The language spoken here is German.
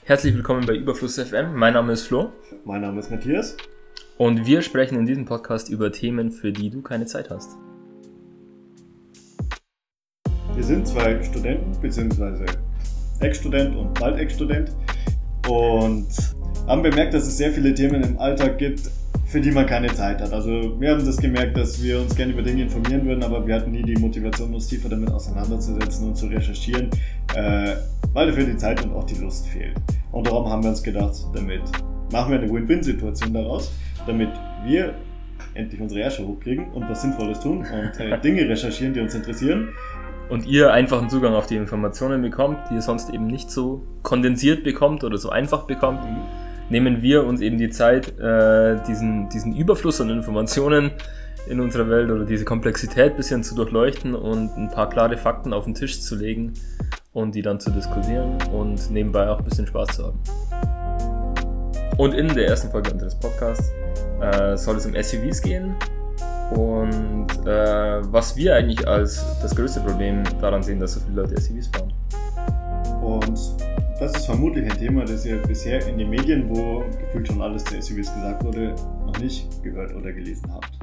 Herzlich willkommen bei Überfluss FM. Mein Name ist Flo. Mein Name ist Matthias. Und wir sprechen in diesem Podcast über Themen, für die du keine Zeit hast. Wir sind zwei Studenten, beziehungsweise Ex-Student und bald Ex-Student. Und haben bemerkt, dass es sehr viele Themen im Alltag gibt, für die man keine Zeit hat. Also wir haben das gemerkt, dass wir uns gerne über Dinge informieren würden, aber wir hatten nie die Motivation, uns tiefer damit auseinanderzusetzen und zu recherchieren, äh, weil dafür die Zeit und auch die Lust fehlt. Und darum haben wir uns gedacht, damit machen wir eine Win-Win-Situation daraus, damit wir endlich unsere Ärsche hochkriegen und was Sinnvolles tun und äh, Dinge recherchieren, die uns interessieren. Und ihr einfachen Zugang auf die Informationen bekommt, die ihr sonst eben nicht so kondensiert bekommt oder so einfach bekommt, mhm. Nehmen wir uns eben die Zeit, äh, diesen, diesen Überfluss an Informationen in unserer Welt oder diese Komplexität ein bisschen zu durchleuchten und ein paar klare Fakten auf den Tisch zu legen und die dann zu diskutieren und nebenbei auch ein bisschen Spaß zu haben. Und in der ersten Folge unseres Podcasts äh, soll es um SUVs gehen und äh, was wir eigentlich als das größte Problem daran sehen, dass so viele Leute SUVs fahren. Und das ist vermutlich ein Thema, das ihr bisher in den Medien, wo gefühlt schon alles zu SUVs gesagt wurde, noch nicht gehört oder gelesen habt.